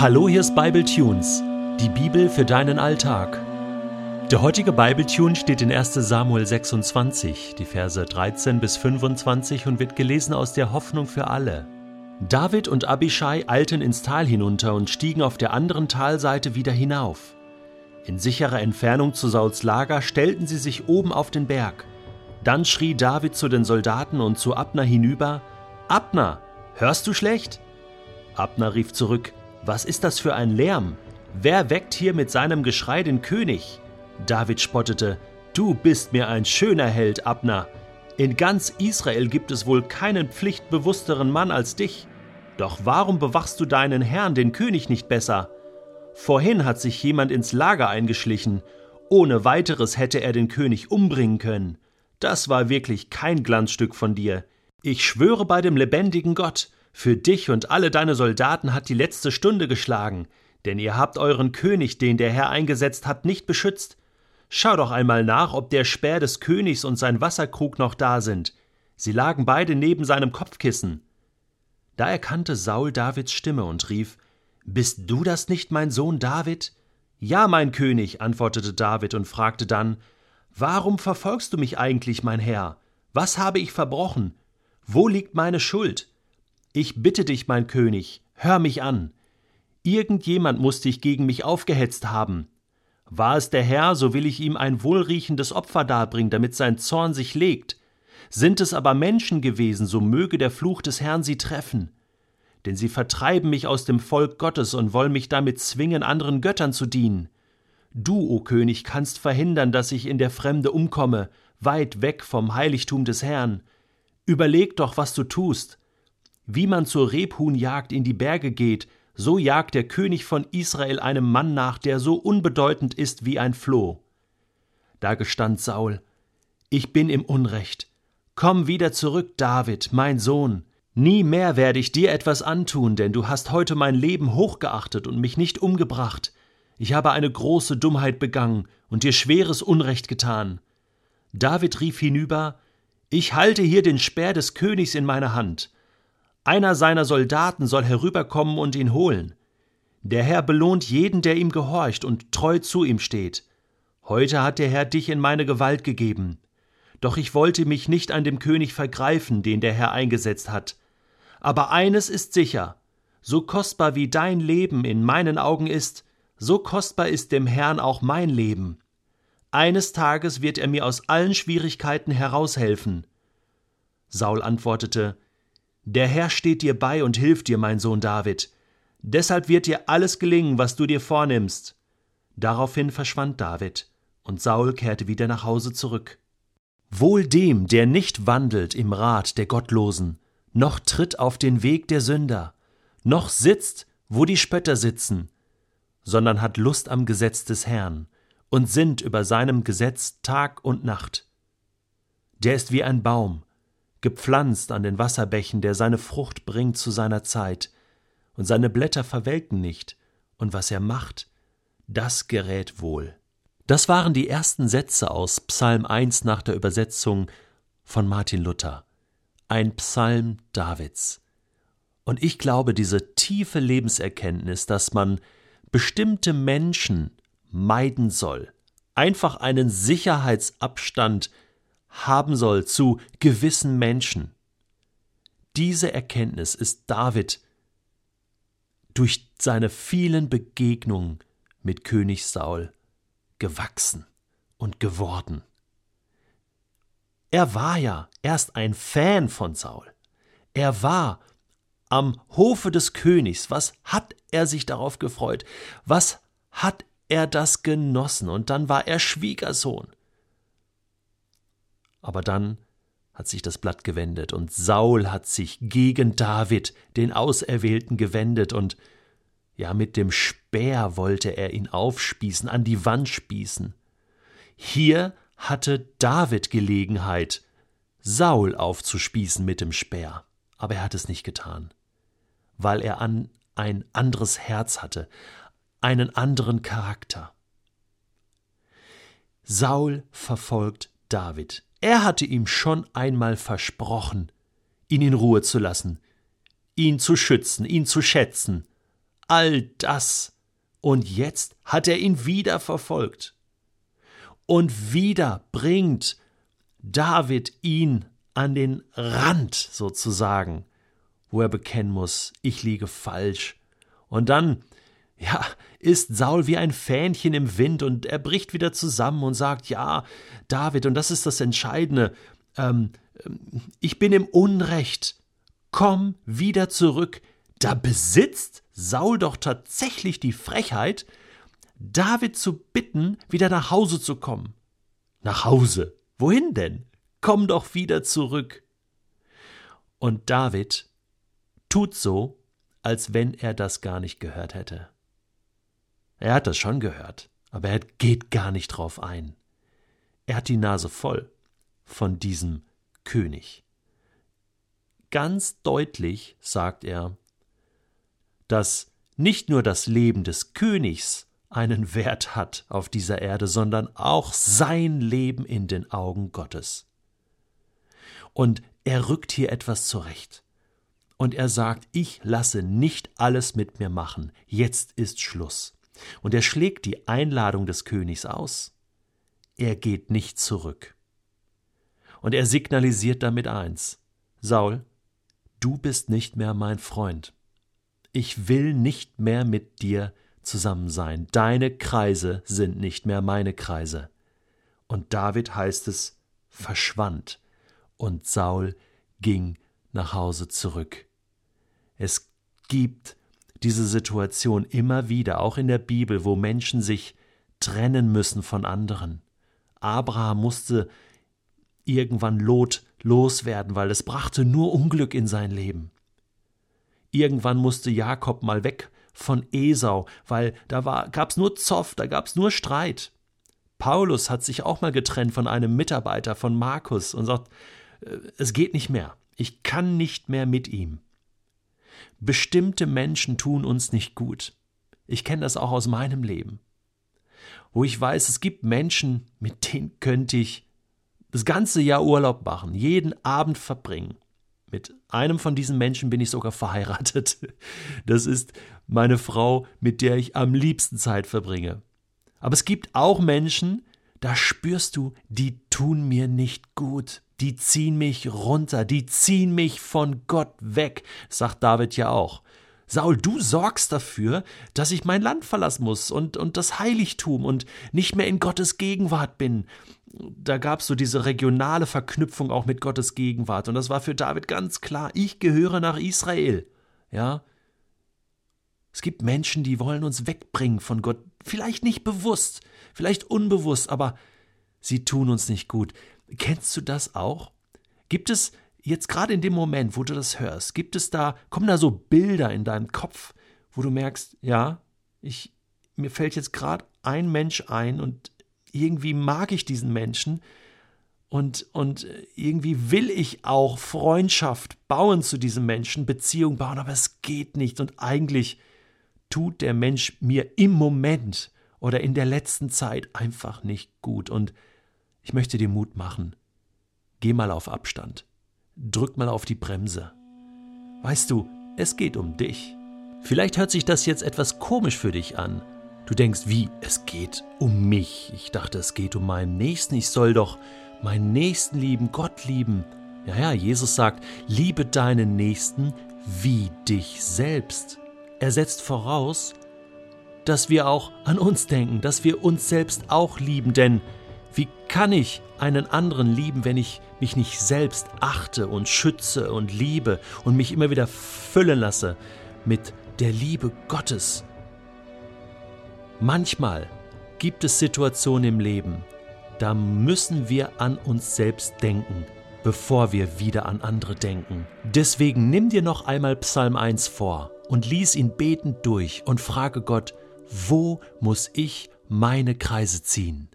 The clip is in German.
Hallo, hier ist Bible Tunes, die Bibel für deinen Alltag. Der heutige Bible Tune steht in 1. Samuel 26, die Verse 13 bis 25 und wird gelesen aus der Hoffnung für alle. David und Abishai eilten ins Tal hinunter und stiegen auf der anderen Talseite wieder hinauf. In sicherer Entfernung zu Sauls Lager stellten sie sich oben auf den Berg. Dann schrie David zu den Soldaten und zu Abner hinüber: Abner, hörst du schlecht? Abner rief zurück: was ist das für ein Lärm? Wer weckt hier mit seinem Geschrei den König? David spottete, Du bist mir ein schöner Held, Abner. In ganz Israel gibt es wohl keinen pflichtbewussteren Mann als dich. Doch warum bewachst du deinen Herrn, den König, nicht besser? Vorhin hat sich jemand ins Lager eingeschlichen. Ohne weiteres hätte er den König umbringen können. Das war wirklich kein Glanzstück von dir. Ich schwöre bei dem lebendigen Gott, für dich und alle deine Soldaten hat die letzte Stunde geschlagen, denn ihr habt euren König, den der Herr eingesetzt hat, nicht beschützt. Schau doch einmal nach, ob der Speer des Königs und sein Wasserkrug noch da sind. Sie lagen beide neben seinem Kopfkissen. Da erkannte Saul Davids Stimme und rief Bist du das nicht, mein Sohn David? Ja, mein König, antwortete David und fragte dann Warum verfolgst du mich eigentlich, mein Herr? Was habe ich verbrochen? Wo liegt meine Schuld? Ich bitte dich, mein König, hör mich an. Irgendjemand muss dich gegen mich aufgehetzt haben. War es der Herr, so will ich ihm ein wohlriechendes Opfer darbringen, damit sein Zorn sich legt. Sind es aber Menschen gewesen, so möge der Fluch des Herrn sie treffen. Denn sie vertreiben mich aus dem Volk Gottes und wollen mich damit zwingen, anderen Göttern zu dienen. Du, o König, kannst verhindern, dass ich in der Fremde umkomme, weit weg vom Heiligtum des Herrn. Überleg doch, was du tust. Wie man zur Rebhuhnjagd in die Berge geht, so jagt der König von Israel einem Mann nach, der so unbedeutend ist wie ein Floh. Da gestand Saul: Ich bin im Unrecht. Komm wieder zurück, David, mein Sohn. Nie mehr werde ich dir etwas antun, denn du hast heute mein Leben hochgeachtet und mich nicht umgebracht. Ich habe eine große Dummheit begangen und dir schweres Unrecht getan. David rief hinüber: Ich halte hier den Speer des Königs in meiner Hand. Einer seiner Soldaten soll herüberkommen und ihn holen. Der Herr belohnt jeden, der ihm gehorcht und treu zu ihm steht. Heute hat der Herr dich in meine Gewalt gegeben. Doch ich wollte mich nicht an dem König vergreifen, den der Herr eingesetzt hat. Aber eines ist sicher, so kostbar wie dein Leben in meinen Augen ist, so kostbar ist dem Herrn auch mein Leben. Eines Tages wird er mir aus allen Schwierigkeiten heraushelfen. Saul antwortete, der Herr steht dir bei und hilft dir, mein Sohn David. Deshalb wird dir alles gelingen, was du dir vornimmst. Daraufhin verschwand David, und Saul kehrte wieder nach Hause zurück. Wohl dem, der nicht wandelt im Rat der Gottlosen, noch tritt auf den Weg der Sünder, noch sitzt, wo die Spötter sitzen, sondern hat Lust am Gesetz des Herrn und sinnt über seinem Gesetz Tag und Nacht. Der ist wie ein Baum, gepflanzt an den Wasserbächen, der seine Frucht bringt zu seiner Zeit, und seine Blätter verwelken nicht, und was er macht, das gerät wohl. Das waren die ersten Sätze aus Psalm 1 nach der Übersetzung von Martin Luther. Ein Psalm Davids. Und ich glaube, diese tiefe Lebenserkenntnis, dass man bestimmte Menschen meiden soll, einfach einen Sicherheitsabstand haben soll zu gewissen Menschen. Diese Erkenntnis ist David durch seine vielen Begegnungen mit König Saul gewachsen und geworden. Er war ja erst ein Fan von Saul. Er war am Hofe des Königs. Was hat er sich darauf gefreut? Was hat er das genossen? Und dann war er Schwiegersohn. Aber dann hat sich das Blatt gewendet, und Saul hat sich gegen David, den Auserwählten, gewendet, und ja, mit dem Speer wollte er ihn aufspießen, an die Wand spießen. Hier hatte David Gelegenheit, Saul aufzuspießen mit dem Speer, aber er hat es nicht getan, weil er an ein anderes Herz hatte, einen anderen Charakter. Saul verfolgt David. Er hatte ihm schon einmal versprochen, ihn in Ruhe zu lassen, ihn zu schützen, ihn zu schätzen. all das. Und jetzt hat er ihn wieder verfolgt. Und wieder bringt David ihn an den Rand sozusagen, wo er bekennen muss, ich liege falsch. Und dann, ja, ist Saul wie ein Fähnchen im Wind und er bricht wieder zusammen und sagt, ja, David, und das ist das Entscheidende, ähm, ähm ich bin im Unrecht, komm wieder zurück. Da besitzt Saul doch tatsächlich die Frechheit, David zu bitten, wieder nach Hause zu kommen. Nach Hause. Wohin denn? Komm doch wieder zurück. Und David tut so, als wenn er das gar nicht gehört hätte. Er hat das schon gehört, aber er geht gar nicht drauf ein. Er hat die Nase voll von diesem König. Ganz deutlich sagt er, dass nicht nur das Leben des Königs einen Wert hat auf dieser Erde, sondern auch sein Leben in den Augen Gottes. Und er rückt hier etwas zurecht. Und er sagt, ich lasse nicht alles mit mir machen, jetzt ist Schluss. Und er schlägt die Einladung des Königs aus. Er geht nicht zurück. Und er signalisiert damit eins Saul, du bist nicht mehr mein Freund. Ich will nicht mehr mit dir zusammen sein. Deine Kreise sind nicht mehr meine Kreise. Und David heißt es, verschwand und Saul ging nach Hause zurück. Es gibt diese Situation immer wieder, auch in der Bibel, wo Menschen sich trennen müssen von anderen. Abraham musste irgendwann Lot loswerden, weil es brachte nur Unglück in sein Leben. Irgendwann musste Jakob mal weg von Esau, weil da war, gab's nur Zoff, da gab's nur Streit. Paulus hat sich auch mal getrennt von einem Mitarbeiter von Markus und sagt, äh, es geht nicht mehr. Ich kann nicht mehr mit ihm. Bestimmte Menschen tun uns nicht gut. Ich kenne das auch aus meinem Leben. Wo ich weiß, es gibt Menschen, mit denen könnte ich das ganze Jahr Urlaub machen, jeden Abend verbringen. Mit einem von diesen Menschen bin ich sogar verheiratet. Das ist meine Frau, mit der ich am liebsten Zeit verbringe. Aber es gibt auch Menschen, da spürst du, die tun mir nicht gut die ziehen mich runter, die ziehen mich von Gott weg, sagt David ja auch. Saul, du sorgst dafür, dass ich mein Land verlassen muss und, und das Heiligtum und nicht mehr in Gottes Gegenwart bin. Da gab es so diese regionale Verknüpfung auch mit Gottes Gegenwart. Und das war für David ganz klar, ich gehöre nach Israel. Ja. Es gibt Menschen, die wollen uns wegbringen von Gott. Vielleicht nicht bewusst, vielleicht unbewusst, aber sie tun uns nicht gut. Kennst du das auch? Gibt es jetzt gerade in dem Moment, wo du das hörst, gibt es da, kommen da so Bilder in deinem Kopf, wo du merkst, ja, ich, mir fällt jetzt gerade ein Mensch ein und irgendwie mag ich diesen Menschen und, und irgendwie will ich auch Freundschaft bauen zu diesem Menschen, Beziehung bauen, aber es geht nicht und eigentlich tut der Mensch mir im Moment oder in der letzten Zeit einfach nicht gut und ich möchte dir Mut machen. Geh mal auf Abstand. Drück mal auf die Bremse. Weißt du, es geht um dich. Vielleicht hört sich das jetzt etwas komisch für dich an. Du denkst, wie, es geht um mich. Ich dachte, es geht um meinen Nächsten. Ich soll doch meinen Nächsten lieben, Gott lieben. Ja, ja, Jesus sagt, liebe deinen Nächsten wie dich selbst. Er setzt voraus, dass wir auch an uns denken, dass wir uns selbst auch lieben, denn wie kann ich einen anderen lieben, wenn ich mich nicht selbst achte und schütze und liebe und mich immer wieder füllen lasse mit der Liebe Gottes? Manchmal gibt es Situationen im Leben, da müssen wir an uns selbst denken, bevor wir wieder an andere denken. Deswegen nimm dir noch einmal Psalm 1 vor und lies ihn betend durch und frage Gott, wo muss ich meine Kreise ziehen?